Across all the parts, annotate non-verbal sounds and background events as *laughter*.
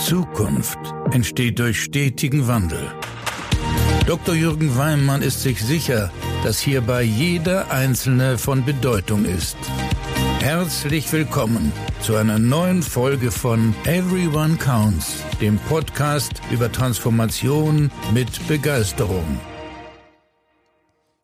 Zukunft entsteht durch stetigen Wandel. Dr. Jürgen Weimann ist sich sicher, dass hierbei jeder Einzelne von Bedeutung ist. Herzlich willkommen zu einer neuen Folge von Everyone Counts, dem Podcast über Transformation mit Begeisterung.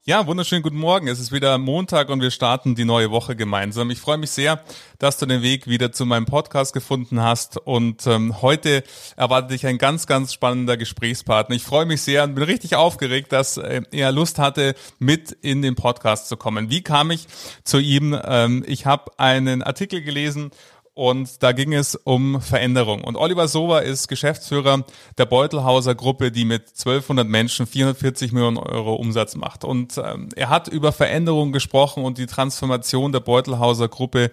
Ja, wunderschönen guten Morgen. Es ist wieder Montag und wir starten die neue Woche gemeinsam. Ich freue mich sehr, dass du den Weg wieder zu meinem Podcast gefunden hast und ähm, heute erwartet dich ein ganz, ganz spannender Gesprächspartner. Ich freue mich sehr und bin richtig aufgeregt, dass äh, er Lust hatte, mit in den Podcast zu kommen. Wie kam ich zu ihm? Ähm, ich habe einen Artikel gelesen und da ging es um Veränderung. Und Oliver Sober ist Geschäftsführer der Beutelhauser Gruppe, die mit 1200 Menschen 440 Millionen Euro Umsatz macht. Und ähm, er hat über Veränderung gesprochen und die Transformation der Beutelhauser Gruppe,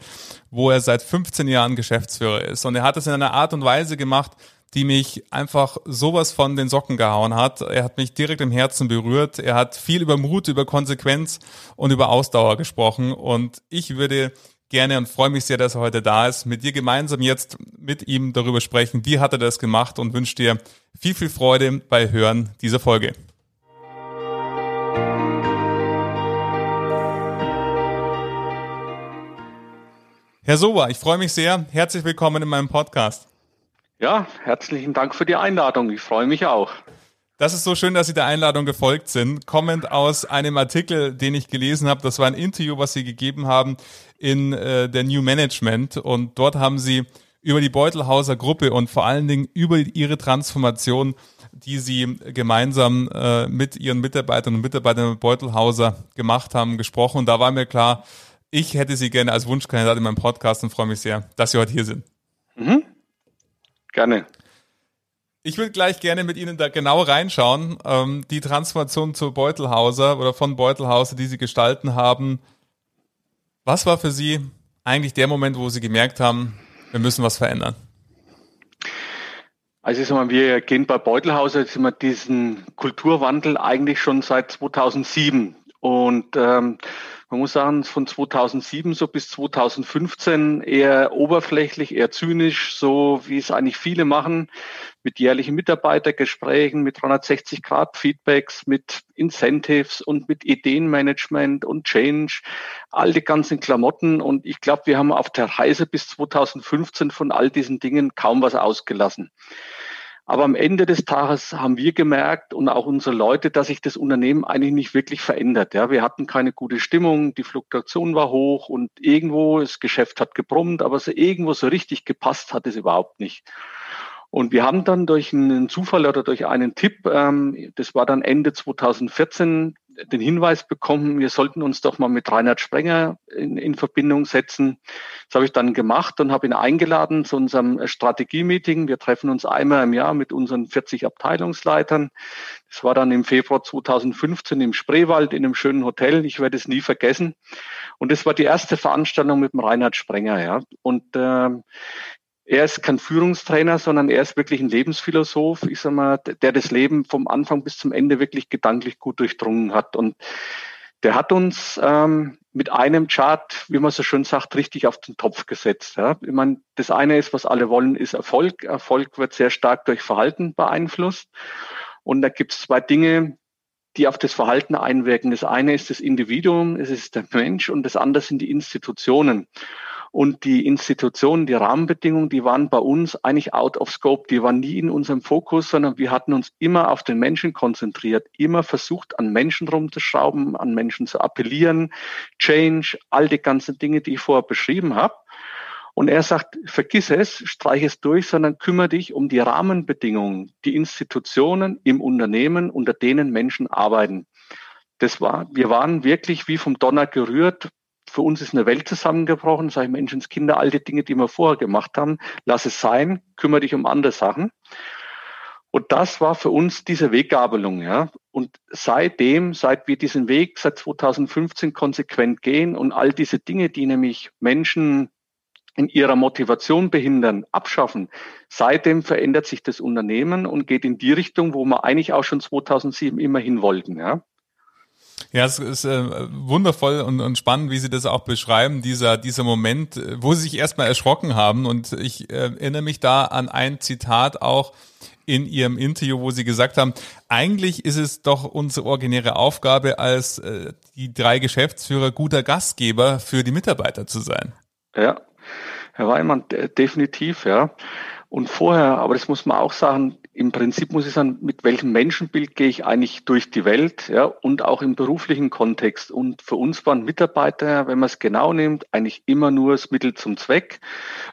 wo er seit 15 Jahren Geschäftsführer ist. Und er hat es in einer Art und Weise gemacht, die mich einfach sowas von den Socken gehauen hat. Er hat mich direkt im Herzen berührt. Er hat viel über Mut, über Konsequenz und über Ausdauer gesprochen. Und ich würde gerne und freue mich sehr, dass er heute da ist. Mit dir gemeinsam jetzt mit ihm darüber sprechen, wie hat er das gemacht und wünsche dir viel, viel Freude bei Hören dieser Folge. Herr Sober, ich freue mich sehr. Herzlich willkommen in meinem Podcast. Ja, herzlichen Dank für die Einladung. Ich freue mich auch. Das ist so schön, dass Sie der Einladung gefolgt sind. Kommend aus einem Artikel, den ich gelesen habe. Das war ein Interview, was Sie gegeben haben in äh, der New Management. Und dort haben Sie über die Beutelhauser Gruppe und vor allen Dingen über Ihre Transformation, die Sie gemeinsam äh, mit Ihren Mitarbeitern und Mitarbeitern Beutelhauser gemacht haben, gesprochen. Und da war mir klar, ich hätte Sie gerne als Wunschkandidat in meinem Podcast und freue mich sehr, dass Sie heute hier sind. Mhm. Gerne. Ich würde gleich gerne mit Ihnen da genau reinschauen. Ähm, die Transformation zu Beutelhauser oder von Beutelhauser, die Sie gestalten haben. Was war für Sie eigentlich der Moment, wo Sie gemerkt haben, wir müssen was verändern? Also ich sag mal, wir gehen bei Beutelhauser jetzt immer diesen Kulturwandel eigentlich schon seit 2007. Und ähm, man muss sagen, von 2007 so bis 2015 eher oberflächlich, eher zynisch, so wie es eigentlich viele machen, mit jährlichen Mitarbeitergesprächen, mit 360 Grad Feedbacks, mit Incentives und mit Ideenmanagement und Change, all die ganzen Klamotten. Und ich glaube, wir haben auf der Reise bis 2015 von all diesen Dingen kaum was ausgelassen. Aber am Ende des Tages haben wir gemerkt und auch unsere Leute, dass sich das Unternehmen eigentlich nicht wirklich verändert. Ja, wir hatten keine gute Stimmung, die Fluktuation war hoch und irgendwo das Geschäft hat gebrummt, aber so irgendwo so richtig gepasst hat es überhaupt nicht. Und wir haben dann durch einen Zufall oder durch einen Tipp, ähm, das war dann Ende 2014, den Hinweis bekommen, wir sollten uns doch mal mit Reinhard Sprenger in, in Verbindung setzen. Das habe ich dann gemacht und habe ihn eingeladen zu unserem Strategie-Meeting. Wir treffen uns einmal im Jahr mit unseren 40 Abteilungsleitern. Das war dann im Februar 2015 im Spreewald in einem schönen Hotel. Ich werde es nie vergessen. Und das war die erste Veranstaltung mit dem Reinhard Sprenger. Ja. Und äh, er ist kein Führungstrainer, sondern er ist wirklich ein Lebensphilosoph, ich sag mal, der das Leben vom Anfang bis zum Ende wirklich gedanklich gut durchdrungen hat. Und der hat uns ähm, mit einem Chart, wie man so schön sagt, richtig auf den Topf gesetzt. Ja. Ich meine, das eine ist, was alle wollen, ist Erfolg. Erfolg wird sehr stark durch Verhalten beeinflusst. Und da gibt es zwei Dinge, die auf das Verhalten einwirken. Das eine ist das Individuum, es ist der Mensch und das andere sind die Institutionen. Und die Institutionen, die Rahmenbedingungen, die waren bei uns eigentlich out of scope. Die waren nie in unserem Fokus, sondern wir hatten uns immer auf den Menschen konzentriert, immer versucht, an Menschen rumzuschrauben, an Menschen zu appellieren, Change, all die ganzen Dinge, die ich vorher beschrieben habe. Und er sagt, vergiss es, streich es durch, sondern kümmere dich um die Rahmenbedingungen, die Institutionen im Unternehmen, unter denen Menschen arbeiten. Das war, wir waren wirklich wie vom Donner gerührt, für uns ist eine Welt zusammengebrochen, sage ich Menschenskinder, all die Dinge, die wir vorher gemacht haben, lass es sein, kümmere dich um andere Sachen. Und das war für uns diese Weggabelung, ja. Und seitdem, seit wir diesen Weg seit 2015 konsequent gehen und all diese Dinge, die nämlich Menschen in ihrer Motivation behindern, abschaffen. Seitdem verändert sich das Unternehmen und geht in die Richtung, wo wir eigentlich auch schon 2007 immer hin wollten, ja. Ja, es ist äh, wundervoll und, und spannend, wie Sie das auch beschreiben, dieser, dieser Moment, wo Sie sich erstmal erschrocken haben. Und ich äh, erinnere mich da an ein Zitat auch in Ihrem Interview, wo Sie gesagt haben, eigentlich ist es doch unsere originäre Aufgabe als äh, die drei Geschäftsführer guter Gastgeber für die Mitarbeiter zu sein. Ja, Herr Weimann, definitiv, ja. Und vorher, aber das muss man auch sagen, im Prinzip muss ich sagen, mit welchem Menschenbild gehe ich eigentlich durch die Welt, ja, und auch im beruflichen Kontext. Und für uns waren Mitarbeiter, wenn man es genau nimmt, eigentlich immer nur das Mittel zum Zweck,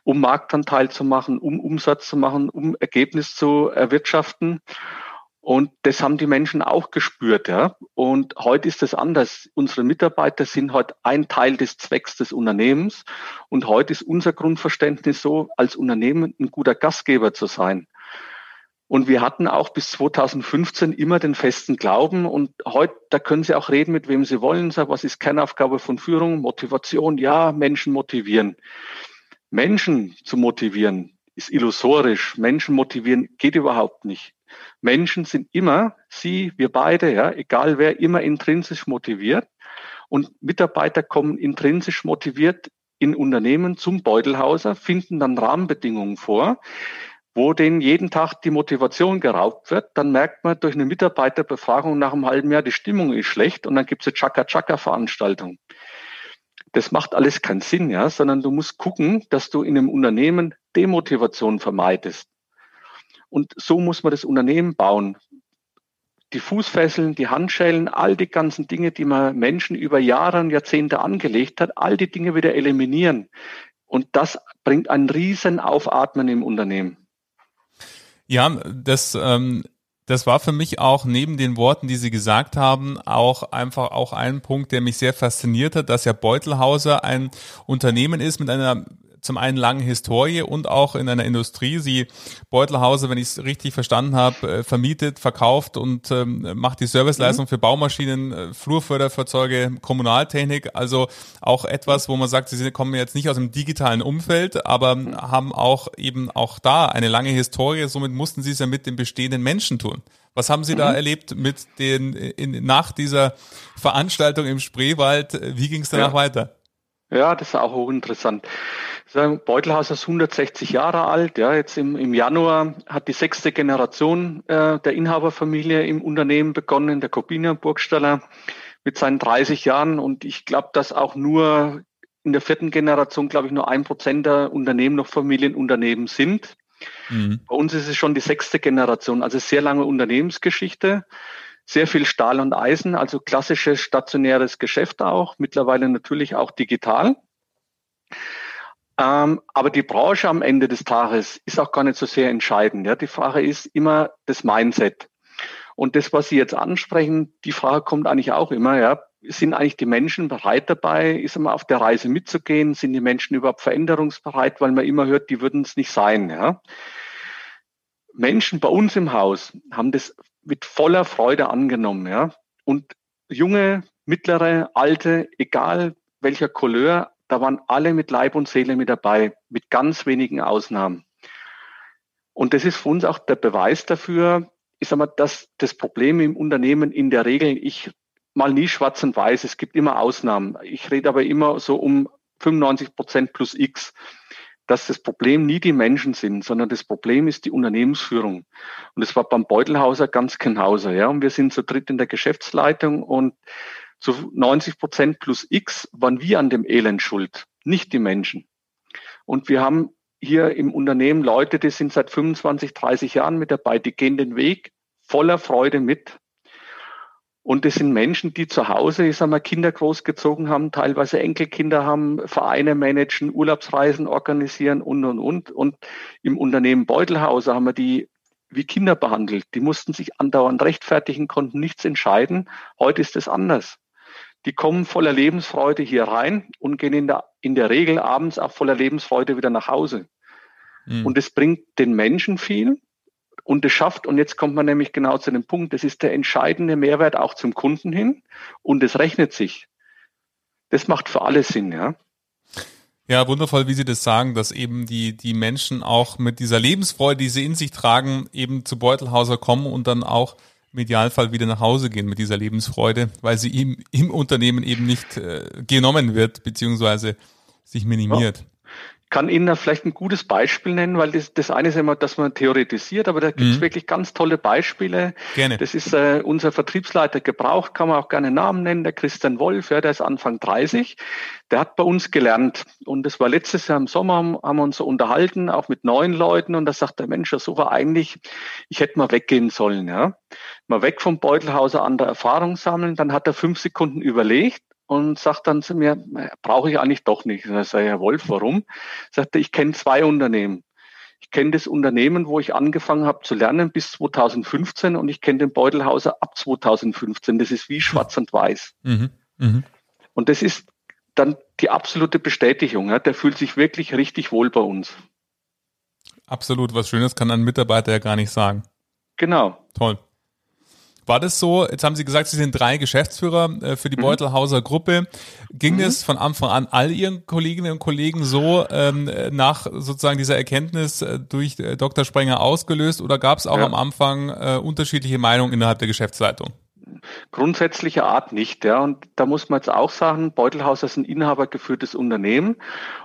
um Marktanteil zu machen, um Umsatz zu machen, um Ergebnis zu erwirtschaften. Und das haben die Menschen auch gespürt, ja. Und heute ist es anders. Unsere Mitarbeiter sind heute ein Teil des Zwecks des Unternehmens. Und heute ist unser Grundverständnis so, als Unternehmen ein guter Gastgeber zu sein. Und wir hatten auch bis 2015 immer den festen Glauben. Und heute, da können Sie auch reden, mit wem Sie wollen. Sagen, was ist Kernaufgabe von Führung? Motivation. Ja, Menschen motivieren. Menschen zu motivieren ist illusorisch. Menschen motivieren geht überhaupt nicht. Menschen sind immer, Sie, wir beide, ja, egal wer, immer intrinsisch motiviert. Und Mitarbeiter kommen intrinsisch motiviert in Unternehmen zum Beutelhauser, finden dann Rahmenbedingungen vor, wo denen jeden Tag die Motivation geraubt wird. Dann merkt man durch eine Mitarbeiterbefragung nach einem halben Jahr, die Stimmung ist schlecht und dann gibt es eine Chaka-Chaka-Veranstaltung. Das macht alles keinen Sinn, ja, sondern du musst gucken, dass du in einem Unternehmen Demotivation vermeidest. Und so muss man das Unternehmen bauen. Die Fußfesseln, die Handschellen, all die ganzen Dinge, die man Menschen über Jahre und Jahrzehnte angelegt hat, all die Dinge wieder eliminieren. Und das bringt einen riesen Aufatmen im Unternehmen. Ja, das, ähm, das war für mich auch neben den Worten, die Sie gesagt haben, auch einfach auch ein Punkt, der mich sehr fasziniert hat, dass ja Beutelhauser ein Unternehmen ist mit einer zum einen lange Historie und auch in einer Industrie. Sie Beutelhause, wenn ich es richtig verstanden habe, äh, vermietet, verkauft und ähm, macht die Serviceleistung mhm. für Baumaschinen, äh, Flurförderfahrzeuge, Kommunaltechnik. Also auch etwas, wo man sagt, sie kommen jetzt nicht aus dem digitalen Umfeld, aber mhm. haben auch eben auch da eine lange Historie. Somit mussten sie es ja mit den bestehenden Menschen tun. Was haben Sie mhm. da erlebt mit den in, nach dieser Veranstaltung im Spreewald? Wie ging es danach ja. weiter? Ja, das ist auch hochinteressant. Beutelhaus ist 160 Jahre alt. Ja, jetzt im, im Januar hat die sechste Generation äh, der Inhaberfamilie im Unternehmen begonnen, der Corbinian Burgstaller mit seinen 30 Jahren. Und ich glaube, dass auch nur in der vierten Generation, glaube ich, nur ein Prozent der Unternehmen noch Familienunternehmen sind. Mhm. Bei uns ist es schon die sechste Generation, also sehr lange Unternehmensgeschichte sehr viel Stahl und Eisen, also klassisches stationäres Geschäft auch, mittlerweile natürlich auch digital. Ähm, aber die Branche am Ende des Tages ist auch gar nicht so sehr entscheidend. Ja. Die Frage ist immer das Mindset. Und das, was Sie jetzt ansprechen, die Frage kommt eigentlich auch immer, ja, sind eigentlich die Menschen bereit dabei, ist immer auf der Reise mitzugehen? Sind die Menschen überhaupt veränderungsbereit? Weil man immer hört, die würden es nicht sein, ja. Menschen bei uns im Haus haben das mit voller Freude angenommen, ja. Und junge, mittlere, alte, egal welcher Couleur, da waren alle mit Leib und Seele mit dabei, mit ganz wenigen Ausnahmen. Und das ist für uns auch der Beweis dafür, ich sag mal, dass das Problem im Unternehmen in der Regel, ich mal nie schwarz und weiß, es gibt immer Ausnahmen. Ich rede aber immer so um 95 Prozent plus X dass das Problem nie die Menschen sind, sondern das Problem ist die Unternehmensführung. Und es war beim Beutelhauser ganz genauso. Ja. Und wir sind zu dritt in der Geschäftsleitung und zu 90 Prozent plus X waren wir an dem Elend schuld, nicht die Menschen. Und wir haben hier im Unternehmen Leute, die sind seit 25, 30 Jahren mit dabei, die gehen den Weg voller Freude mit. Und das sind Menschen, die zu Hause, ich sag mal, Kinder großgezogen haben, teilweise Enkelkinder haben, Vereine managen, Urlaubsreisen organisieren und, und, und. Und im Unternehmen Beutelhauser haben wir die wie Kinder behandelt. Die mussten sich andauernd rechtfertigen, konnten nichts entscheiden. Heute ist es anders. Die kommen voller Lebensfreude hier rein und gehen in der, in der Regel abends auch voller Lebensfreude wieder nach Hause. Mhm. Und es bringt den Menschen viel und es schafft, und jetzt kommt man nämlich genau zu dem Punkt, das ist der entscheidende Mehrwert auch zum Kunden hin und es rechnet sich. Das macht für alle Sinn, ja. Ja, wundervoll, wie Sie das sagen, dass eben die, die Menschen auch mit dieser Lebensfreude, die sie in sich tragen, eben zu Beutelhauser kommen und dann auch im Idealfall wieder nach Hause gehen mit dieser Lebensfreude, weil sie ihm im Unternehmen eben nicht äh, genommen wird, beziehungsweise sich minimiert. Kann Ihnen da vielleicht ein gutes Beispiel nennen, weil das, das eine ist immer, dass man theoretisiert, aber da gibt es mhm. wirklich ganz tolle Beispiele. Gerne. Das ist äh, unser Vertriebsleiter Gebrauch, kann man auch gerne Namen nennen, der Christian Wolf, ja, der ist Anfang 30. Der hat bei uns gelernt und das war letztes Jahr im Sommer, haben wir uns so unterhalten, auch mit neuen Leuten und da sagt der Mensch, so war eigentlich, ich hätte mal weggehen sollen, ja. Mal weg vom Beutelhauser an der Erfahrung sammeln, dann hat er fünf Sekunden überlegt und sagt dann zu mir, brauche ich eigentlich doch nicht. Und ich sage, Herr Wolf, warum? Sagt er, ich kenne zwei Unternehmen. Ich kenne das Unternehmen, wo ich angefangen habe zu lernen bis 2015 und ich kenne den Beutelhauser ab 2015. Das ist wie schwarz und weiß. Mhm. Mhm. Und das ist dann die absolute Bestätigung. Ja. Der fühlt sich wirklich richtig wohl bei uns. Absolut. Was Schönes kann ein Mitarbeiter ja gar nicht sagen. Genau. Toll. War das so? Jetzt haben Sie gesagt, Sie sind drei Geschäftsführer äh, für die mhm. Beutelhauser Gruppe. Ging mhm. es von Anfang an all Ihren Kolleginnen und Kollegen so ähm, nach sozusagen dieser Erkenntnis äh, durch äh, Dr. Sprenger ausgelöst oder gab es auch ja. am Anfang äh, unterschiedliche Meinungen innerhalb der Geschäftsleitung? Grundsätzlicher Art nicht. Ja. Und da muss man jetzt auch sagen, Beutelhaus ist ein inhabergeführtes Unternehmen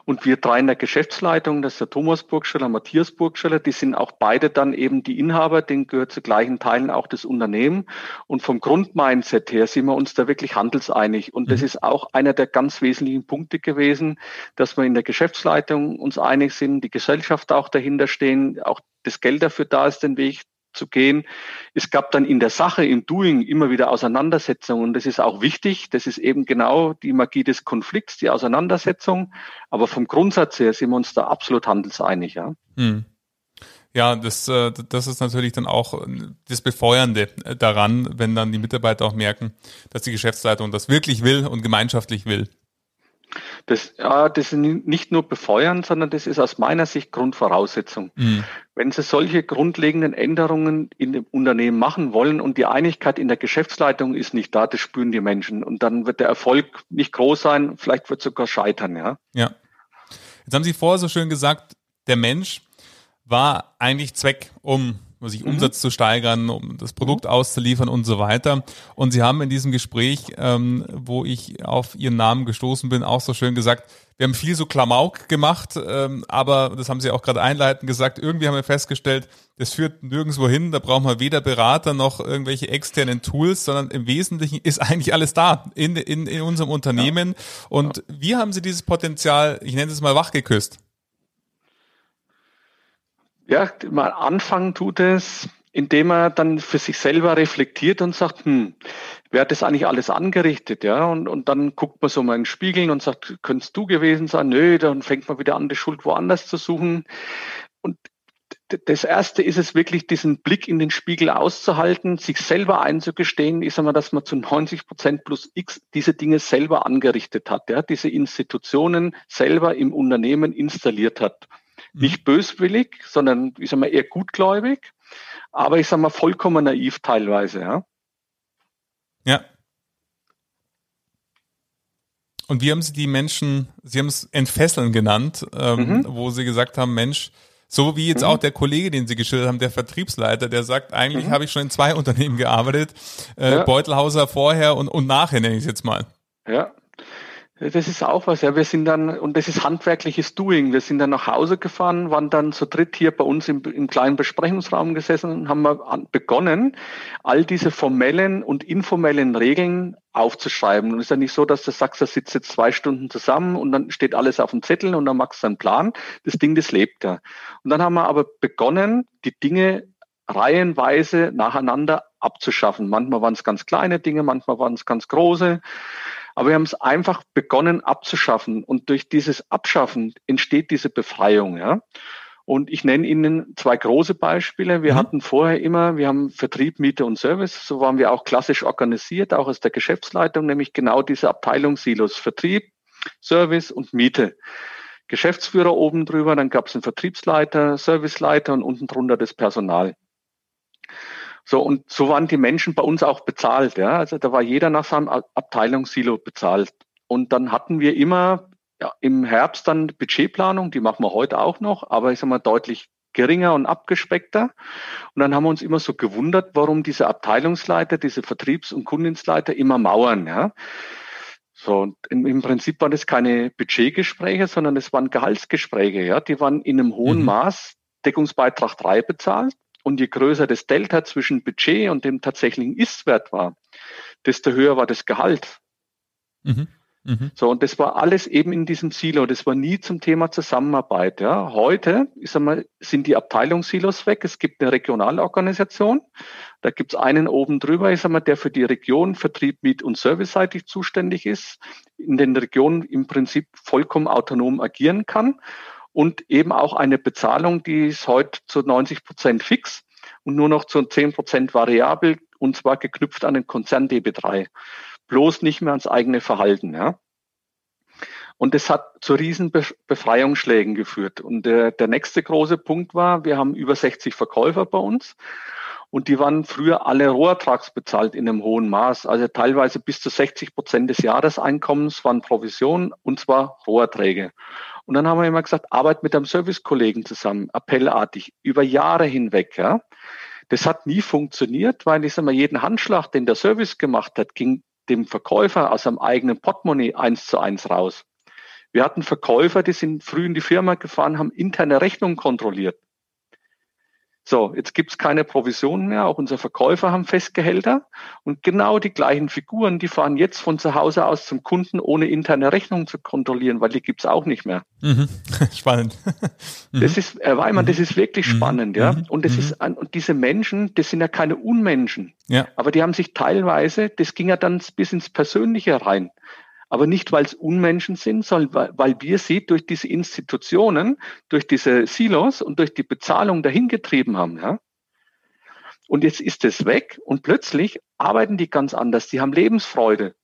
und wir drei in der Geschäftsleitung, das ist der Thomas Burgscheller, Matthias Burgscheller, die sind auch beide dann eben die Inhaber, denen gehört zu gleichen Teilen auch das Unternehmen. Und vom Grundmindset her sind wir uns da wirklich handelseinig. Und das mhm. ist auch einer der ganz wesentlichen Punkte gewesen, dass wir in der Geschäftsleitung uns einig sind, die Gesellschaft auch dahinter stehen, auch das Geld dafür da ist, den Weg zu gehen. Es gab dann in der Sache, im Doing immer wieder Auseinandersetzungen. Und das ist auch wichtig. Das ist eben genau die Magie des Konflikts, die Auseinandersetzung. Aber vom Grundsatz her sind wir uns da absolut handelseinig. Ja. Hm. Ja, das, äh, das ist natürlich dann auch das Befeuernde daran, wenn dann die Mitarbeiter auch merken, dass die Geschäftsleitung das wirklich will und gemeinschaftlich will. Das, ja, das ist nicht nur befeuern, sondern das ist aus meiner Sicht Grundvoraussetzung. Mhm. Wenn Sie solche grundlegenden Änderungen in dem Unternehmen machen wollen und die Einigkeit in der Geschäftsleitung ist nicht da, das spüren die Menschen. Und dann wird der Erfolg nicht groß sein, vielleicht wird sogar scheitern, ja. Ja. Jetzt haben Sie vorher so schön gesagt, der Mensch war eigentlich Zweck, um sich mhm. Umsatz zu steigern, um das Produkt mhm. auszuliefern und so weiter. Und Sie haben in diesem Gespräch, ähm, wo ich auf Ihren Namen gestoßen bin, auch so schön gesagt, wir haben viel so Klamauk gemacht, ähm, aber das haben Sie auch gerade einleitend gesagt, irgendwie haben wir festgestellt, das führt nirgendwo hin, da brauchen wir weder Berater noch irgendwelche externen Tools, sondern im Wesentlichen ist eigentlich alles da in, in, in unserem Unternehmen. Ja. Und wie haben Sie dieses Potenzial, ich nenne es mal wachgeküsst? Ja, mal anfangen tut es, indem er dann für sich selber reflektiert und sagt, hm, wer hat das eigentlich alles angerichtet, ja? Und, und dann guckt man so mal in den Spiegel und sagt, könntest du gewesen sein? Nö, dann fängt man wieder an, die Schuld woanders zu suchen. Und das erste ist es wirklich, diesen Blick in den Spiegel auszuhalten, sich selber einzugestehen, ist einmal, dass man zu 90 Prozent plus X diese Dinge selber angerichtet hat, ja, diese Institutionen selber im Unternehmen installiert hat. Nicht böswillig, sondern ich sag mal eher gutgläubig, aber ich sag mal vollkommen naiv teilweise, ja. Ja. Und wie haben Sie die Menschen, Sie haben es entfesseln genannt, ähm, mhm. wo Sie gesagt haben, Mensch, so wie jetzt mhm. auch der Kollege, den Sie geschildert haben, der Vertriebsleiter, der sagt, eigentlich mhm. habe ich schon in zwei *laughs* Unternehmen gearbeitet, äh, ja. Beutelhauser vorher und, und nachher nenne ich es jetzt mal. Ja, das ist auch was, ja. Wir sind dann, und das ist handwerkliches Doing. Wir sind dann nach Hause gefahren, waren dann zu dritt hier bei uns im, im kleinen Besprechungsraum gesessen und haben begonnen, all diese formellen und informellen Regeln aufzuschreiben. Und es ist ja nicht so, dass du sagst, da sitzt jetzt zwei Stunden zusammen und dann steht alles auf dem Zettel und dann machst du einen Plan. Das Ding, das lebt ja. Und dann haben wir aber begonnen, die Dinge reihenweise nacheinander abzuschaffen. Manchmal waren es ganz kleine Dinge, manchmal waren es ganz große. Aber wir haben es einfach begonnen abzuschaffen und durch dieses Abschaffen entsteht diese Befreiung, ja. Und ich nenne Ihnen zwei große Beispiele. Wir mhm. hatten vorher immer, wir haben Vertrieb, Miete und Service. So waren wir auch klassisch organisiert, auch aus der Geschäftsleitung, nämlich genau diese Abteilungssilos Vertrieb, Service und Miete. Geschäftsführer oben drüber, dann gab es einen Vertriebsleiter, Serviceleiter und unten drunter das Personal. So, und so waren die Menschen bei uns auch bezahlt. Ja? Also da war jeder nach seinem Abteilungssilo bezahlt. Und dann hatten wir immer ja, im Herbst dann Budgetplanung, die machen wir heute auch noch, aber ich sag mal deutlich geringer und abgespeckter. Und dann haben wir uns immer so gewundert, warum diese Abteilungsleiter, diese Vertriebs- und Kundendienstleiter immer mauern. Ja. So, und im Prinzip waren das keine Budgetgespräche, sondern es waren Gehaltsgespräche. Ja. Die waren in einem hohen mhm. Maß Deckungsbeitrag 3 bezahlt. Und je größer das Delta zwischen Budget und dem tatsächlichen Istwert war, desto höher war das Gehalt. Mhm. Mhm. So, und das war alles eben in diesem Silo. Das war nie zum Thema Zusammenarbeit. Ja. Heute, ich sag mal, sind die Abteilungssilos weg. Es gibt eine Regionalorganisation. Da gibt's einen oben drüber, ich sag mal, der für die Region Vertrieb, Miet- und Serviceseitig zuständig ist, in den Regionen im Prinzip vollkommen autonom agieren kann und eben auch eine Bezahlung, die ist heute zu 90 Prozent fix und nur noch zu 10 Prozent variabel und zwar geknüpft an den Konzern DB3 bloß nicht mehr ans eigene Verhalten. Ja. Und das hat zu riesen Befreiungsschlägen geführt. Und der, der nächste große Punkt war, wir haben über 60 Verkäufer bei uns und die waren früher alle Rohertrags bezahlt in einem hohen Maß. Also teilweise bis zu 60 Prozent des Jahreseinkommens waren Provisionen und zwar Roherträge. Und dann haben wir immer gesagt, arbeit mit einem Servicekollegen zusammen, appellartig, über Jahre hinweg. Ja. Das hat nie funktioniert, weil ich sag mal, jeden Handschlag, den der Service gemacht hat, ging dem Verkäufer aus seinem eigenen Portemonnaie eins zu eins raus. Wir hatten Verkäufer, die sind früh in die Firma gefahren, haben interne Rechnungen kontrolliert. So, jetzt gibt's keine Provisionen mehr. Auch unsere Verkäufer haben Festgehälter. Und genau die gleichen Figuren, die fahren jetzt von zu Hause aus zum Kunden, ohne interne Rechnungen zu kontrollieren, weil die gibt's auch nicht mehr. Mhm. *laughs* Spannend. Das ist, Herr Weimann, das ist wirklich mhm. spannend, ja. Mhm. Und das ist, und diese Menschen, das sind ja keine Unmenschen. Ja. Aber die haben sich teilweise, das ging ja dann bis ins Persönliche rein aber nicht, weil es Unmenschen sind, sondern weil wir sie durch diese Institutionen, durch diese Silos und durch die Bezahlung dahin getrieben haben. Ja? Und jetzt ist es weg und plötzlich arbeiten die ganz anders. Die haben Lebensfreude.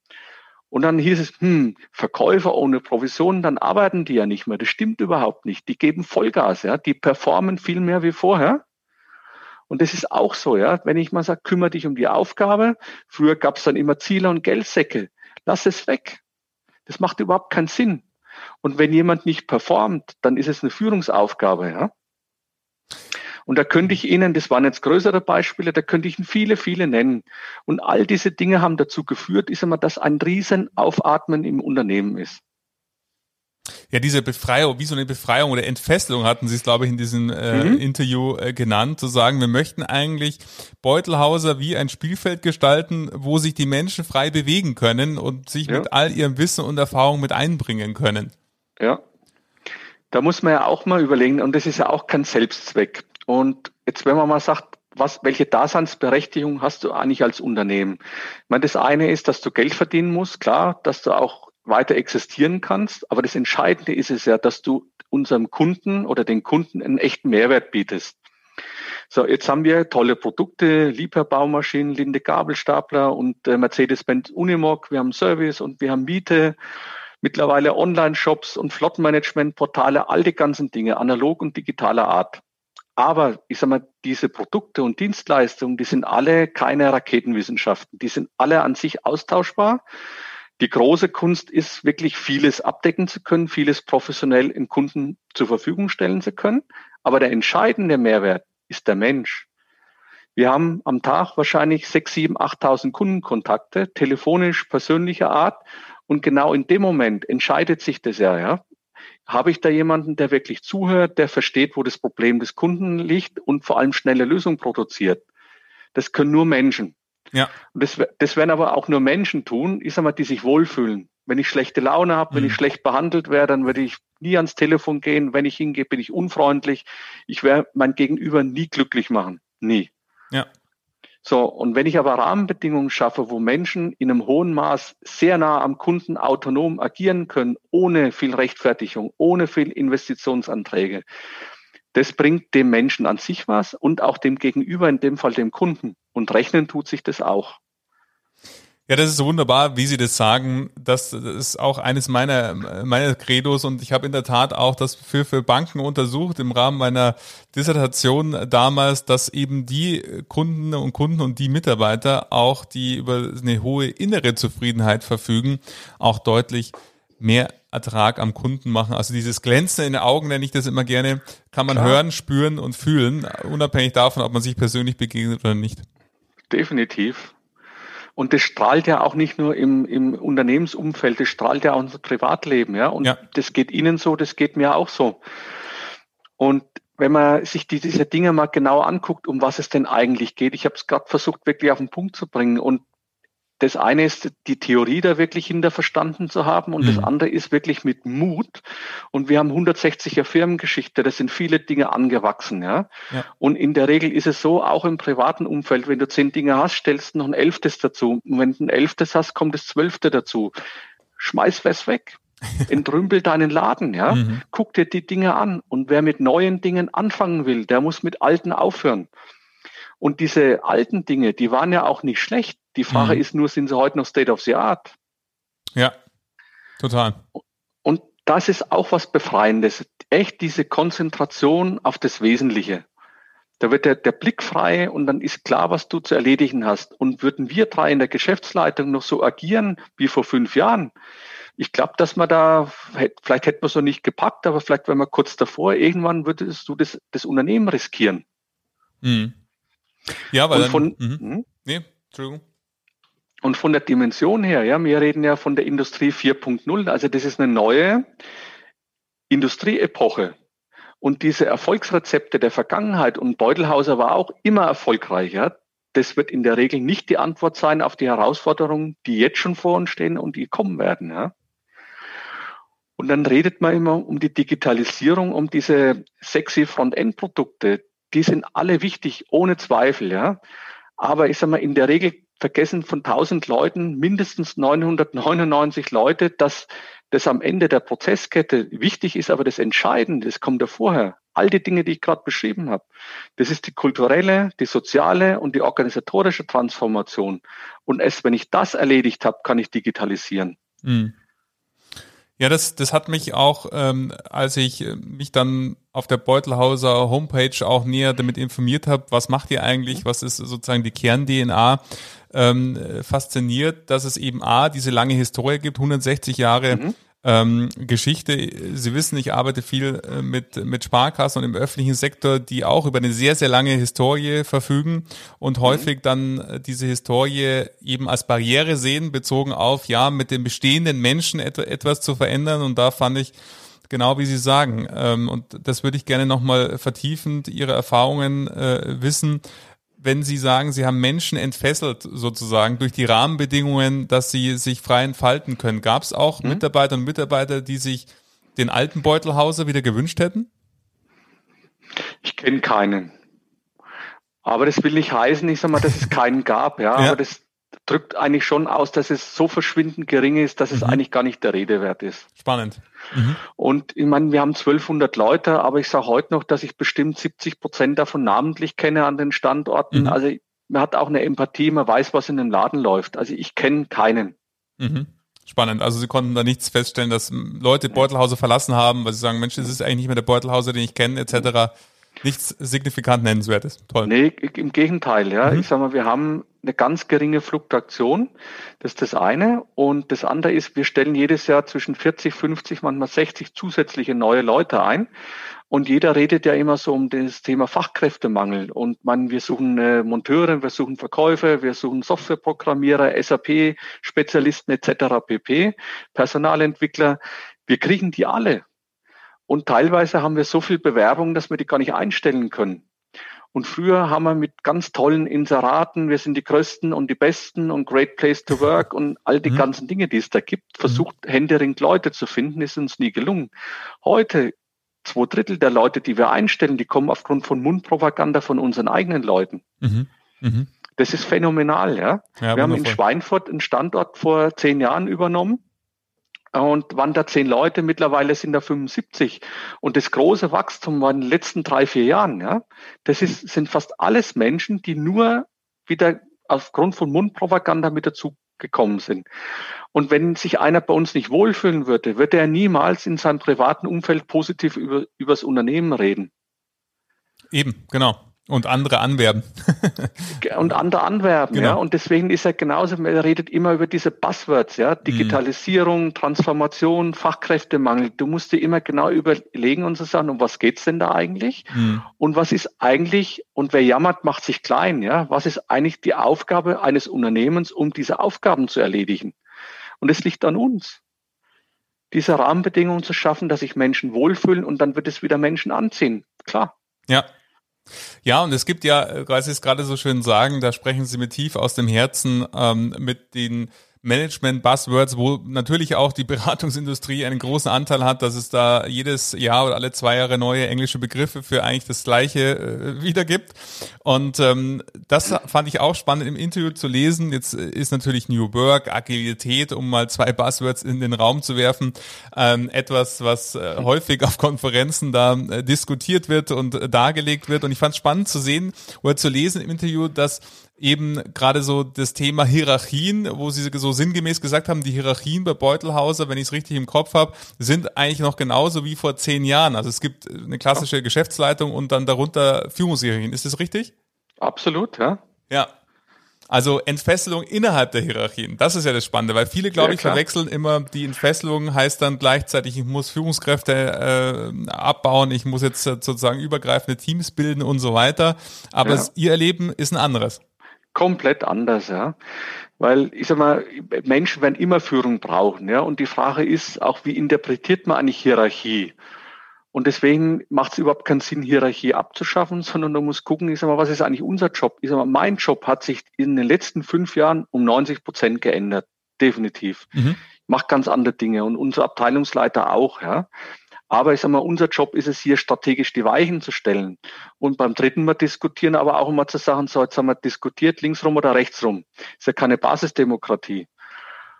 Und dann hieß es, hm, Verkäufer ohne Provision, dann arbeiten die ja nicht mehr. Das stimmt überhaupt nicht. Die geben Vollgas, ja. Die performen viel mehr wie vorher. Und das ist auch so, ja. Wenn ich mal sage, kümmere dich um die Aufgabe. Früher gab es dann immer Ziele und Geldsäcke. Lass es weg. Das macht überhaupt keinen Sinn. Und wenn jemand nicht performt, dann ist es eine Führungsaufgabe, ja. Und da könnte ich Ihnen, das waren jetzt größere Beispiele, da könnte ich Ihnen viele, viele nennen. Und all diese Dinge haben dazu geführt, ist immer, dass ein riesen Aufatmen im Unternehmen ist. Ja, diese Befreiung, wie so eine Befreiung oder Entfesselung hatten Sie es, glaube ich, in diesem äh, mhm. Interview äh, genannt, zu sagen, wir möchten eigentlich Beutelhauser wie ein Spielfeld gestalten, wo sich die Menschen frei bewegen können und sich ja. mit all ihrem Wissen und Erfahrung mit einbringen können. Ja. Da muss man ja auch mal überlegen, und das ist ja auch kein Selbstzweck. Und jetzt, wenn man mal sagt, was, welche Daseinsberechtigung hast du eigentlich als Unternehmen? Ich meine, das eine ist, dass du Geld verdienen musst, klar, dass du auch weiter existieren kannst. Aber das Entscheidende ist es ja, dass du unserem Kunden oder den Kunden einen echten Mehrwert bietest. So, jetzt haben wir tolle Produkte, Liebherr-Baumaschinen, Linde Gabelstapler und äh, Mercedes-Benz Unimog. Wir haben Service und wir haben Miete, mittlerweile Online-Shops und Flottenmanagement-Portale, all die ganzen Dinge, analog und digitaler Art. Aber ich sag mal, diese Produkte und Dienstleistungen, die sind alle keine Raketenwissenschaften. Die sind alle an sich austauschbar. Die große Kunst ist wirklich vieles abdecken zu können, vieles professionell in Kunden zur Verfügung stellen zu können. Aber der entscheidende Mehrwert ist der Mensch. Wir haben am Tag wahrscheinlich 6, 7, 8.000 Kundenkontakte, telefonisch, persönlicher Art. Und genau in dem Moment entscheidet sich das ja, ja. Habe ich da jemanden, der wirklich zuhört, der versteht, wo das Problem des Kunden liegt und vor allem schnelle Lösungen produziert? Das können nur Menschen. Ja. Und das, das werden aber auch nur Menschen tun, ich sag mal, die sich wohlfühlen. Wenn ich schlechte Laune habe, mhm. wenn ich mhm. schlecht behandelt werde, dann werde ich nie ans Telefon gehen. Wenn ich hingehe, bin ich unfreundlich. Ich werde mein Gegenüber nie glücklich machen. Nie. Ja. So, und wenn ich aber Rahmenbedingungen schaffe, wo Menschen in einem hohen Maß sehr nah am Kunden autonom agieren können, ohne viel Rechtfertigung, ohne viel Investitionsanträge, das bringt dem Menschen an sich was und auch dem Gegenüber, in dem Fall dem Kunden. Und rechnen tut sich das auch. Ja, das ist so wunderbar, wie Sie das sagen. Das ist auch eines meiner, meiner Credos und ich habe in der Tat auch das für, für Banken untersucht im Rahmen meiner Dissertation damals, dass eben die Kunden und Kunden und die Mitarbeiter auch, die über eine hohe innere Zufriedenheit verfügen, auch deutlich mehr Ertrag am Kunden machen. Also dieses Glänzen in den Augen, nenne ich das immer gerne, kann man Klar. hören, spüren und fühlen, unabhängig davon, ob man sich persönlich begegnet oder nicht. Definitiv. Und das strahlt ja auch nicht nur im, im Unternehmensumfeld, das strahlt ja auch unser Privatleben, ja. Und ja. das geht Ihnen so, das geht mir auch so. Und wenn man sich die, diese Dinge mal genau anguckt, um was es denn eigentlich geht, ich habe es gerade versucht, wirklich auf den Punkt zu bringen. Und das eine ist, die Theorie da wirklich hinter verstanden zu haben und mhm. das andere ist wirklich mit Mut. Und wir haben 160er Firmengeschichte, da sind viele Dinge angewachsen. Ja? ja? Und in der Regel ist es so, auch im privaten Umfeld, wenn du zehn Dinge hast, stellst du noch ein elftes dazu. Und wenn du ein elftes hast, kommt das zwölfte dazu. Schmeiß was weg. *laughs* Entrümpel deinen Laden, ja. Mhm. Guck dir die Dinge an. Und wer mit neuen Dingen anfangen will, der muss mit alten aufhören. Und diese alten Dinge, die waren ja auch nicht schlecht. Die Frage mhm. ist nur, sind sie heute noch State of the Art? Ja, total. Und das ist auch was Befreiendes. Echt diese Konzentration auf das Wesentliche. Da wird der, der Blick frei und dann ist klar, was du zu erledigen hast. Und würden wir drei in der Geschäftsleitung noch so agieren wie vor fünf Jahren, ich glaube, dass man da, vielleicht hätte man so nicht gepackt, aber vielleicht wenn man kurz davor, irgendwann würdest du das, das Unternehmen riskieren. Mhm. Ja, weil und von, dann, mhm. Hm? nee, Entschuldigung. Und von der Dimension her, ja, wir reden ja von der Industrie 4.0, also das ist eine neue Industrieepoche. Und diese Erfolgsrezepte der Vergangenheit, und Beutelhauser war auch immer erfolgreicher, das wird in der Regel nicht die Antwort sein auf die Herausforderungen, die jetzt schon vor uns stehen und die kommen werden. Ja. Und dann redet man immer um die Digitalisierung, um diese sexy Frontend-Produkte, die sind alle wichtig, ohne Zweifel, ja. Aber ich sag mal, in der Regel vergessen von 1000 Leuten mindestens 999 Leute, dass das am Ende der Prozesskette wichtig ist, aber das Entscheidende, das kommt da vorher. All die Dinge, die ich gerade beschrieben habe. Das ist die kulturelle, die soziale und die organisatorische Transformation. Und erst wenn ich das erledigt habe, kann ich digitalisieren. Mhm. Ja, das, das hat mich auch, ähm, als ich äh, mich dann auf der Beutelhauser Homepage auch näher damit informiert habe, was macht ihr eigentlich, was ist sozusagen die Kern-DNA, ähm, fasziniert, dass es eben A, diese lange Historie gibt, 160 Jahre mhm ähm, Geschichte. Sie wissen, ich arbeite viel äh, mit, mit Sparkassen und im öffentlichen Sektor, die auch über eine sehr, sehr lange Historie verfügen und mhm. häufig dann äh, diese Historie eben als Barriere sehen, bezogen auf, ja, mit den bestehenden Menschen et etwas zu verändern. Und da fand ich, genau wie Sie sagen, ähm, und das würde ich gerne nochmal vertiefend Ihre Erfahrungen äh, wissen, wenn Sie sagen, Sie haben Menschen entfesselt sozusagen durch die Rahmenbedingungen, dass sie sich frei entfalten können. Gab es auch mhm. Mitarbeiter und Mitarbeiter, die sich den alten Beutelhauser wieder gewünscht hätten? Ich kenne keinen. Aber das will nicht heißen, ich sag mal, dass es *laughs* keinen gab, ja. ja. Aber das drückt eigentlich schon aus, dass es so verschwindend gering ist, dass es mhm. eigentlich gar nicht der Rede wert ist. Spannend. Mhm. Und ich meine, wir haben 1200 Leute, aber ich sage heute noch, dass ich bestimmt 70 Prozent davon namentlich kenne an den Standorten. Mhm. Also man hat auch eine Empathie, man weiß, was in dem Laden läuft. Also ich kenne keinen. Mhm. Spannend. Also Sie konnten da nichts feststellen, dass Leute Beutelhause verlassen haben, weil sie sagen, Mensch, das ist eigentlich nicht mehr der Beutelhause, den ich kenne, etc. Nichts signifikant nennenswertes. Toll. Nee, im Gegenteil, ja. Mhm. Ich sag mal, wir haben eine ganz geringe Fluktuation. Das ist das eine. Und das andere ist, wir stellen jedes Jahr zwischen 40, 50, manchmal 60 zusätzliche neue Leute ein. Und jeder redet ja immer so um das Thema Fachkräftemangel. Und man, wir suchen äh, Monteure, wir suchen Verkäufer, wir suchen Softwareprogrammierer, SAP-Spezialisten etc. pp, Personalentwickler. Wir kriegen die alle. Und teilweise haben wir so viel Bewerbung, dass wir die gar nicht einstellen können. Und früher haben wir mit ganz tollen Inseraten, wir sind die Größten und die Besten und Great Place to Work und all die mhm. ganzen Dinge, die es da gibt, mhm. versucht händeringend Leute zu finden, ist uns nie gelungen. Heute, zwei Drittel der Leute, die wir einstellen, die kommen aufgrund von Mundpropaganda von unseren eigenen Leuten. Mhm. Mhm. Das ist phänomenal, ja. ja wir haben in Schweinfurt einen Standort vor zehn Jahren übernommen und waren da zehn Leute, mittlerweile sind da 75. Und das große Wachstum war in den letzten drei, vier Jahren, ja. Das ist, sind fast alles Menschen, die nur wieder aufgrund von Mundpropaganda mit dazu gekommen sind. Und wenn sich einer bei uns nicht wohlfühlen würde, würde er niemals in seinem privaten Umfeld positiv über, über das Unternehmen reden. Eben, genau. Und andere anwerben. und andere anwerben, genau. ja. Und deswegen ist er genauso, man redet immer über diese Buzzwords, ja. Mhm. Digitalisierung, mhm. Transformation, Fachkräftemangel. Du musst dir immer genau überlegen und so sagen, um was geht's denn da eigentlich? Mhm. Und was ist eigentlich, und wer jammert, macht sich klein, ja. Was ist eigentlich die Aufgabe eines Unternehmens, um diese Aufgaben zu erledigen? Und es liegt an uns diese Rahmenbedingungen zu schaffen, dass sich Menschen wohlfühlen und dann wird es wieder Menschen anziehen. Klar. Ja, ja, und es gibt ja, weil Sie es gerade so schön sagen, da sprechen Sie mit tief aus dem Herzen ähm, mit den Management-Buzzwords, wo natürlich auch die Beratungsindustrie einen großen Anteil hat, dass es da jedes Jahr oder alle zwei Jahre neue englische Begriffe für eigentlich das Gleiche äh, wiedergibt. Und ähm, das fand ich auch spannend im Interview zu lesen. Jetzt ist natürlich New Work, Agilität, um mal zwei Buzzwords in den Raum zu werfen, ähm, etwas, was äh, häufig auf Konferenzen da äh, diskutiert wird und äh, dargelegt wird. Und ich fand es spannend zu sehen oder zu lesen im Interview, dass eben gerade so das Thema Hierarchien, wo sie so sinngemäß gesagt haben, die Hierarchien bei Beutelhauser, wenn ich es richtig im Kopf habe, sind eigentlich noch genauso wie vor zehn Jahren. Also es gibt eine klassische Geschäftsleitung und dann darunter Führungshierarchien. Ist das richtig? Absolut, ja. Ja. Also Entfesselung innerhalb der Hierarchien. Das ist ja das Spannende, weil viele, glaube ja, ich, verwechseln immer, die Entfesselung heißt dann gleichzeitig, ich muss Führungskräfte äh, abbauen, ich muss jetzt sozusagen übergreifende Teams bilden und so weiter. Aber ja. ihr Erleben ist ein anderes komplett anders, ja. Weil ich sag mal, Menschen werden immer Führung brauchen, ja. Und die Frage ist auch, wie interpretiert man eigentlich Hierarchie? Und deswegen macht es überhaupt keinen Sinn, Hierarchie abzuschaffen, sondern man muss gucken, ich sag mal, was ist eigentlich unser Job? Ich sag mal, mein Job hat sich in den letzten fünf Jahren um 90 Prozent geändert. Definitiv. Mhm. Macht ganz andere Dinge und unser Abteilungsleiter auch, ja. Aber ich sage mal, unser Job ist es hier strategisch die Weichen zu stellen. Und beim dritten Mal diskutieren aber auch immer zu sagen, so jetzt haben wir diskutiert, linksrum oder rechtsrum. Ist ja keine Basisdemokratie.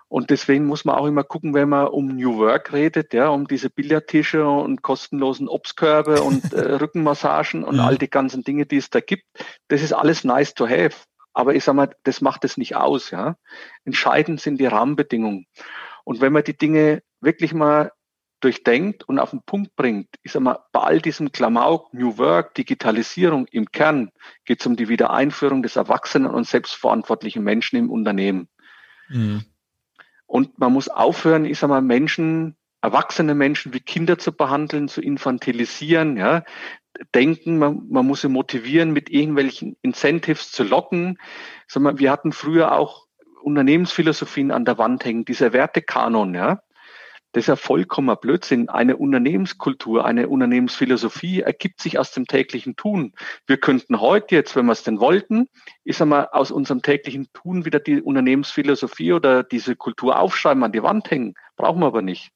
Und deswegen muss man auch immer gucken, wenn man um New Work redet, ja, um diese Billardtische und kostenlosen Obstkörbe und äh, *laughs* Rückenmassagen und mhm. all die ganzen Dinge, die es da gibt. Das ist alles nice to have. Aber ich sage mal, das macht es nicht aus, ja. Entscheidend sind die Rahmenbedingungen. Und wenn man die Dinge wirklich mal durchdenkt und auf den Punkt bringt. Ich sag mal, bei all diesem Klamauk, New Work, Digitalisierung im Kern geht es um die Wiedereinführung des erwachsenen und selbstverantwortlichen Menschen im Unternehmen. Mhm. Und man muss aufhören, ich sag mal, Menschen, erwachsene Menschen wie Kinder zu behandeln, zu infantilisieren, ja. Denken, man, man muss sie motivieren, mit irgendwelchen Incentives zu locken. Sag mal, wir hatten früher auch Unternehmensphilosophien an der Wand hängen, dieser Wertekanon, ja. Das ist ja vollkommener Blödsinn. Eine Unternehmenskultur, eine Unternehmensphilosophie ergibt sich aus dem täglichen Tun. Wir könnten heute jetzt, wenn wir es denn wollten, ist einmal aus unserem täglichen Tun wieder die Unternehmensphilosophie oder diese Kultur aufschreiben, an die Wand hängen. Brauchen wir aber nicht.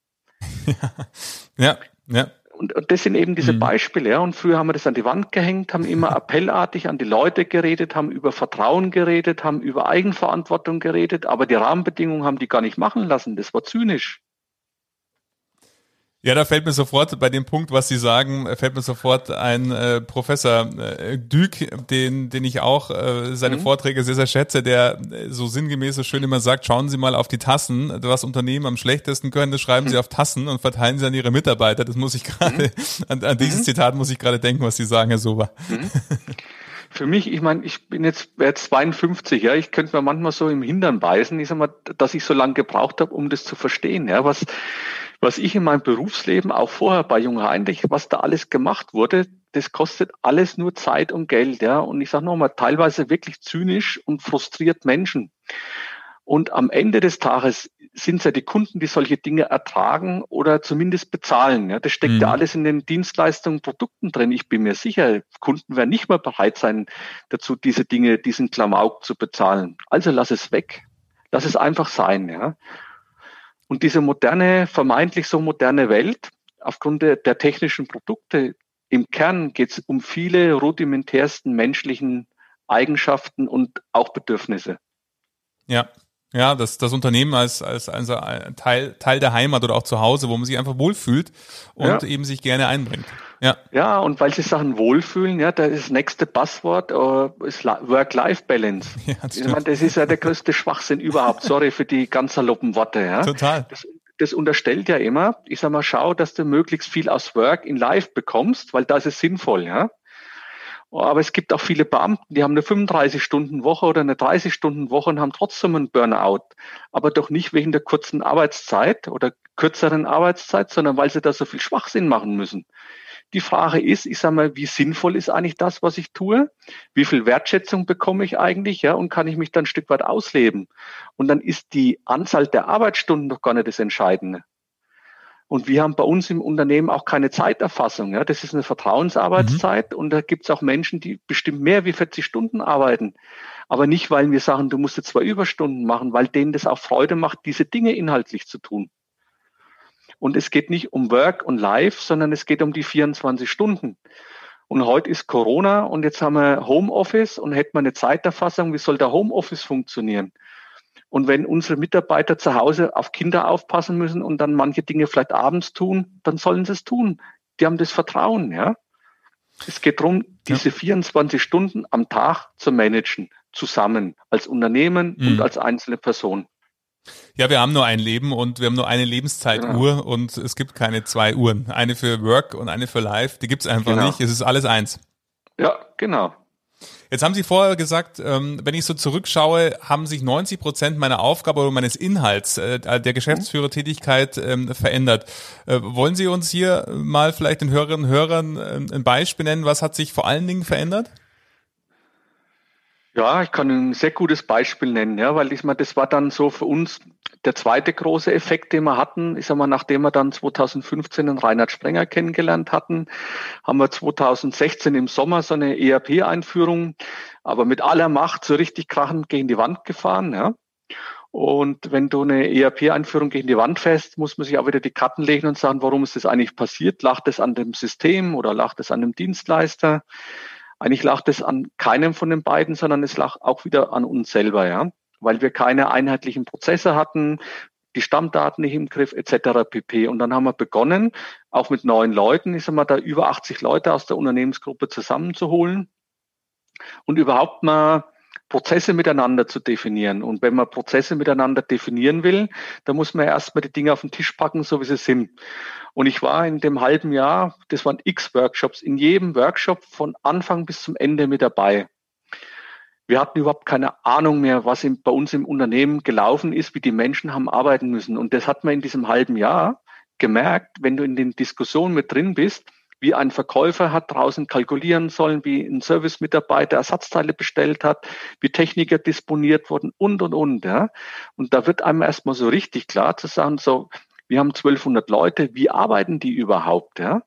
*laughs* ja, ja. Und, und das sind eben diese mhm. Beispiele. Ja. Und früher haben wir das an die Wand gehängt, haben immer appellartig an die Leute geredet, haben über Vertrauen geredet, haben über Eigenverantwortung geredet, aber die Rahmenbedingungen haben die gar nicht machen lassen. Das war zynisch. Ja, da fällt mir sofort bei dem Punkt, was Sie sagen, fällt mir sofort ein äh, Professor äh, Dück, den, den ich auch äh, seine mhm. Vorträge sehr, sehr schätze, der äh, so sinngemäß so schön immer sagt, schauen Sie mal auf die Tassen, was Unternehmen am schlechtesten können, das schreiben mhm. Sie auf Tassen und verteilen Sie an Ihre Mitarbeiter. Das muss ich gerade, mhm. *laughs* an, an dieses mhm. Zitat muss ich gerade denken, was Sie sagen, Herr Sober. *laughs* Für mich, ich meine, ich bin jetzt, jetzt 52, ja, ich könnte mir manchmal so im Hintern beißen, ich sag mal, dass ich so lange gebraucht habe, um das zu verstehen, ja, was was ich in meinem Berufsleben, auch vorher bei Jung Heinrich, was da alles gemacht wurde, das kostet alles nur Zeit und Geld, ja. Und ich sage nochmal, teilweise wirklich zynisch und frustriert Menschen. Und am Ende des Tages sind es ja die Kunden, die solche Dinge ertragen oder zumindest bezahlen. Ja, das steckt mhm. ja alles in den Dienstleistungen, Produkten drin. Ich bin mir sicher, Kunden werden nicht mehr bereit sein, dazu diese Dinge, diesen Klamauk zu bezahlen. Also lass es weg. Lass es einfach sein. Ja. Und diese moderne, vermeintlich so moderne Welt, aufgrund der, der technischen Produkte, im Kern geht es um viele rudimentärsten menschlichen Eigenschaften und auch Bedürfnisse. Ja, ja, das, das Unternehmen als, als, als Teil, Teil der Heimat oder auch zu Hause, wo man sich einfach wohlfühlt und ja. eben sich gerne einbringt. Ja. ja, und weil sie Sachen wohlfühlen, ja, das, das nächste Passwort uh, ist Work-Life-Balance. *laughs* Ja, das, ich meine, das ist ja der größte Schwachsinn überhaupt. Sorry für die ganz saloppen Worte. Ja. Total. Das, das unterstellt ja immer, ich sag mal, schau, dass du möglichst viel aus Work in Life bekommst, weil das ist sinnvoll, ja. Aber es gibt auch viele Beamten, die haben eine 35-Stunden-Woche oder eine 30-Stunden-Woche und haben trotzdem einen Burnout. Aber doch nicht wegen der kurzen Arbeitszeit oder kürzeren Arbeitszeit, sondern weil sie da so viel Schwachsinn machen müssen. Die Frage ist, ich sage mal, wie sinnvoll ist eigentlich das, was ich tue? Wie viel Wertschätzung bekomme ich eigentlich? Ja, und kann ich mich dann ein Stück weit ausleben? Und dann ist die Anzahl der Arbeitsstunden doch gar nicht das Entscheidende. Und wir haben bei uns im Unternehmen auch keine Zeiterfassung. Ja. Das ist eine Vertrauensarbeitszeit mhm. und da gibt es auch Menschen, die bestimmt mehr wie 40 Stunden arbeiten. Aber nicht, weil wir sagen, du musst jetzt zwei Überstunden machen, weil denen das auch Freude macht, diese Dinge inhaltlich zu tun. Und es geht nicht um Work und Life, sondern es geht um die 24 Stunden. Und heute ist Corona und jetzt haben wir Homeoffice und hätten wir eine Zeiterfassung. Wie soll der Homeoffice funktionieren? Und wenn unsere Mitarbeiter zu Hause auf Kinder aufpassen müssen und dann manche Dinge vielleicht abends tun, dann sollen sie es tun. Die haben das Vertrauen, ja. Es geht darum, diese ja. 24 Stunden am Tag zu managen, zusammen, als Unternehmen mhm. und als einzelne Person. Ja, wir haben nur ein Leben und wir haben nur eine Lebenszeituhr genau. und es gibt keine zwei Uhren. Eine für Work und eine für Life. Die gibt's einfach genau. nicht. Es ist alles eins. Ja, genau. Jetzt haben Sie vorher gesagt, ähm, wenn ich so zurückschaue, haben sich 90 Prozent meiner Aufgabe oder meines Inhalts äh, der Geschäftsführertätigkeit ähm, verändert. Äh, wollen Sie uns hier mal vielleicht den Hörerinnen und Hörern ähm, ein Beispiel nennen? Was hat sich vor allen Dingen verändert? Ja, ich kann ein sehr gutes Beispiel nennen, ja, weil ich mal, das war dann so für uns der zweite große Effekt, den wir hatten. Ich sag mal, nachdem wir dann 2015 den Reinhard Sprenger kennengelernt hatten, haben wir 2016 im Sommer so eine ERP-Einführung, aber mit aller Macht so richtig krachend gegen die Wand gefahren, ja. Und wenn du eine ERP-Einführung gegen die Wand fährst, muss man sich auch wieder die Karten legen und sagen, warum ist das eigentlich passiert? Lacht es an dem System oder lacht es an dem Dienstleister? Eigentlich lag das an keinem von den beiden, sondern es lag auch wieder an uns selber, ja, weil wir keine einheitlichen Prozesse hatten, die Stammdaten nicht im Griff etc. pp. Und dann haben wir begonnen, auch mit neuen Leuten, ich sag mal, da über 80 Leute aus der Unternehmensgruppe zusammenzuholen und überhaupt mal Prozesse miteinander zu definieren. Und wenn man Prozesse miteinander definieren will, dann muss man erstmal die Dinge auf den Tisch packen, so wie sie sind. Und ich war in dem halben Jahr, das waren x Workshops, in jedem Workshop von Anfang bis zum Ende mit dabei. Wir hatten überhaupt keine Ahnung mehr, was bei uns im Unternehmen gelaufen ist, wie die Menschen haben arbeiten müssen. Und das hat man in diesem halben Jahr gemerkt, wenn du in den Diskussionen mit drin bist, wie ein Verkäufer hat draußen kalkulieren sollen, wie ein Service-Mitarbeiter Ersatzteile bestellt hat, wie Techniker disponiert wurden und, und, und. Ja. Und da wird einem erstmal so richtig klar zu sagen, so, wir haben 1200 Leute, wie arbeiten die überhaupt? Ja?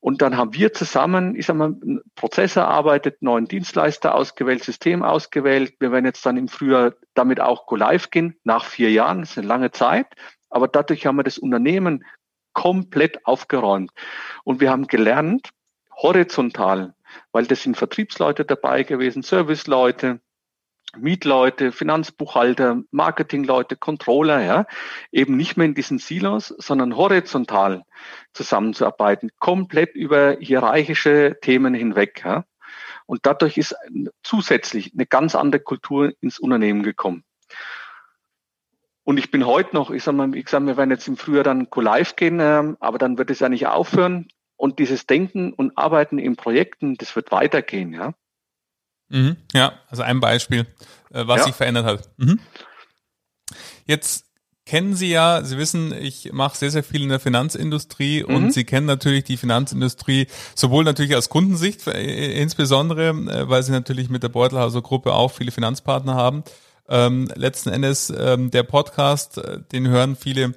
Und dann haben wir zusammen, ich sag mal, Prozess erarbeitet, neuen Dienstleister ausgewählt, System ausgewählt. Wir werden jetzt dann im Frühjahr damit auch go live gehen, nach vier Jahren. Das ist eine lange Zeit. Aber dadurch haben wir das Unternehmen komplett aufgeräumt. Und wir haben gelernt, horizontal, weil das sind Vertriebsleute dabei gewesen, Serviceleute, Mietleute, Finanzbuchhalter, Marketingleute, Controller, ja, eben nicht mehr in diesen Silos, sondern horizontal zusammenzuarbeiten, komplett über hierarchische Themen hinweg, ja. Und dadurch ist zusätzlich eine ganz andere Kultur ins Unternehmen gekommen. Und ich bin heute noch, ich sag mal, wie gesagt, wir werden jetzt im Frühjahr dann co-live gehen, äh, aber dann wird es ja nicht aufhören. Und dieses Denken und Arbeiten in Projekten, das wird weitergehen, ja. Mhm, ja, also ein Beispiel, äh, was ja. sich verändert hat. Mhm. Jetzt kennen Sie ja, Sie wissen, ich mache sehr, sehr viel in der Finanzindustrie mhm. und Sie kennen natürlich die Finanzindustrie sowohl natürlich aus Kundensicht, äh, insbesondere, äh, weil Sie natürlich mit der Beutelhauser Gruppe auch viele Finanzpartner haben. Ähm, letzten Endes ähm, der Podcast, den hören viele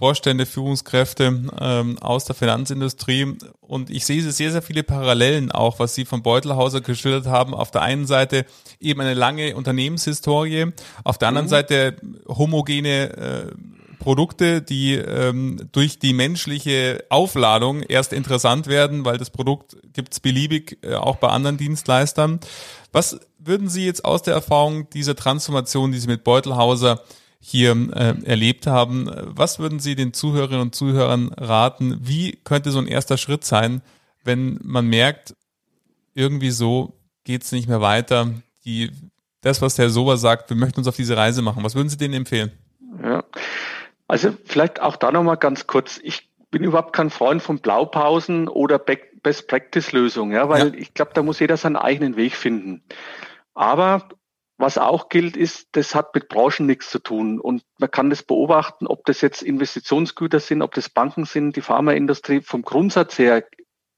Vorstände, Führungskräfte ähm, aus der Finanzindustrie. Und ich sehe sehr, sehr viele Parallelen auch, was Sie von Beutelhauser geschildert haben. Auf der einen Seite eben eine lange Unternehmenshistorie, auf der anderen mhm. Seite homogene äh, Produkte, die ähm, durch die menschliche Aufladung erst interessant werden, weil das Produkt gibt's beliebig äh, auch bei anderen Dienstleistern. Was würden Sie jetzt aus der Erfahrung dieser Transformation, die Sie mit Beutelhauser hier äh, erlebt haben. Was würden Sie den Zuhörerinnen und Zuhörern raten? Wie könnte so ein erster Schritt sein, wenn man merkt, irgendwie so geht's nicht mehr weiter? Die, das, was der Sober sagt, wir möchten uns auf diese Reise machen. Was würden Sie denen empfehlen? Ja, also vielleicht auch da nochmal ganz kurz. Ich bin überhaupt kein Freund von Blaupausen oder Best-Practice-Lösung, ja, weil ja. ich glaube, da muss jeder seinen eigenen Weg finden. Aber was auch gilt, ist, das hat mit Branchen nichts zu tun. Und man kann das beobachten, ob das jetzt Investitionsgüter sind, ob das Banken sind, die Pharmaindustrie. Vom Grundsatz her,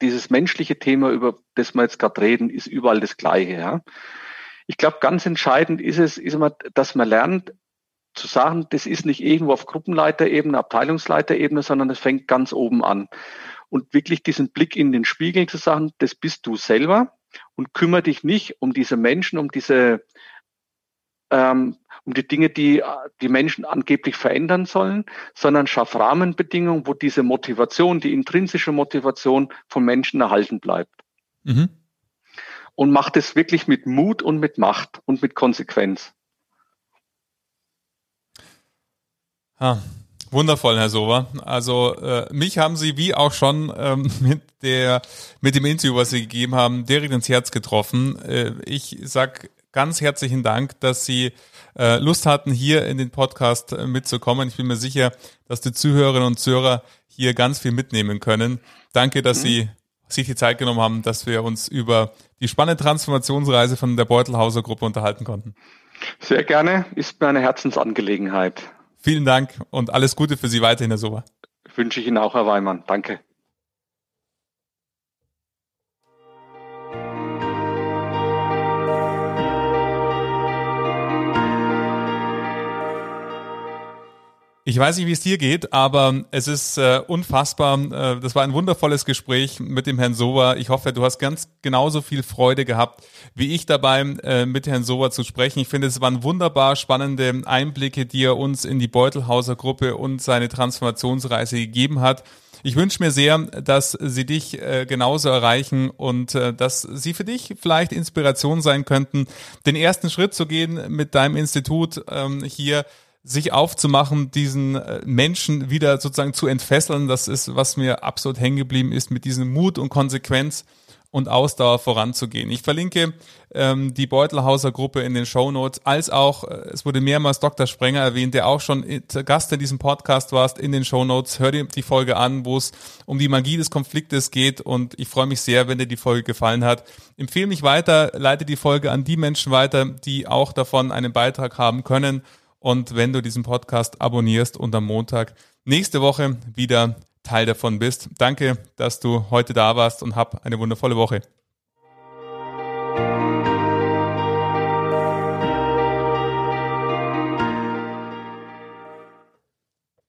dieses menschliche Thema, über das wir jetzt gerade reden, ist überall das Gleiche. Ja. Ich glaube, ganz entscheidend ist es, ist immer, dass man lernt, zu sagen, das ist nicht irgendwo auf Gruppenleiterebene, Abteilungsleiterebene, sondern es fängt ganz oben an. Und wirklich diesen Blick in den Spiegel zu sagen, das bist du selber und kümmere dich nicht um diese Menschen, um diese ähm, um die Dinge, die die Menschen angeblich verändern sollen, sondern schaff Rahmenbedingungen, wo diese Motivation, die intrinsische Motivation von Menschen erhalten bleibt. Mhm. Und macht es wirklich mit Mut und mit Macht und mit Konsequenz. Ah, wundervoll, Herr Sober. Also äh, mich haben Sie wie auch schon ähm, *laughs* mit der mit dem Interview, was Sie gegeben haben, direkt ins Herz getroffen. Äh, ich sag ganz herzlichen Dank, dass Sie äh, Lust hatten, hier in den Podcast äh, mitzukommen. Ich bin mir sicher, dass die Zuhörerinnen und Zuhörer hier ganz viel mitnehmen können. Danke, dass mhm. Sie sich die Zeit genommen haben, dass wir uns über die spannende Transformationsreise von der Beutelhauser Gruppe unterhalten konnten. Sehr gerne, ist mir eine Herzensangelegenheit. Vielen Dank und alles Gute für Sie weiterhin, Herr Sober. Wünsche ich Ihnen auch, Herr Weimann. Danke. Ich weiß nicht, wie es dir geht, aber es ist äh, unfassbar. Äh, das war ein wundervolles Gespräch mit dem Herrn Sober. Ich hoffe, du hast ganz genauso viel Freude gehabt, wie ich dabei, äh, mit Herrn Sober zu sprechen. Ich finde, es waren wunderbar spannende Einblicke, die er uns in die Beutelhauser Gruppe und seine Transformationsreise gegeben hat. Ich wünsche mir sehr, dass sie dich äh, genauso erreichen und äh, dass sie für dich vielleicht Inspiration sein könnten, den ersten Schritt zu gehen mit deinem Institut ähm, hier sich aufzumachen, diesen äh, Menschen wieder sozusagen zu entfesseln. Das ist, was mir absolut hängen geblieben ist, mit diesem Mut und Konsequenz und Ausdauer voranzugehen. Ich verlinke ähm, die Beutelhauser Gruppe in den Show Notes, als auch, äh, es wurde mehrmals Dr. Sprenger erwähnt, der auch schon Gast in diesem Podcast warst, in den Show Notes. Hör dir die Folge an, wo es um die Magie des Konfliktes geht und ich freue mich sehr, wenn dir die Folge gefallen hat. Empfehle mich weiter, leite die Folge an die Menschen weiter, die auch davon einen Beitrag haben können und wenn du diesen Podcast abonnierst und am Montag nächste Woche wieder Teil davon bist. Danke, dass du heute da warst und hab eine wundervolle Woche.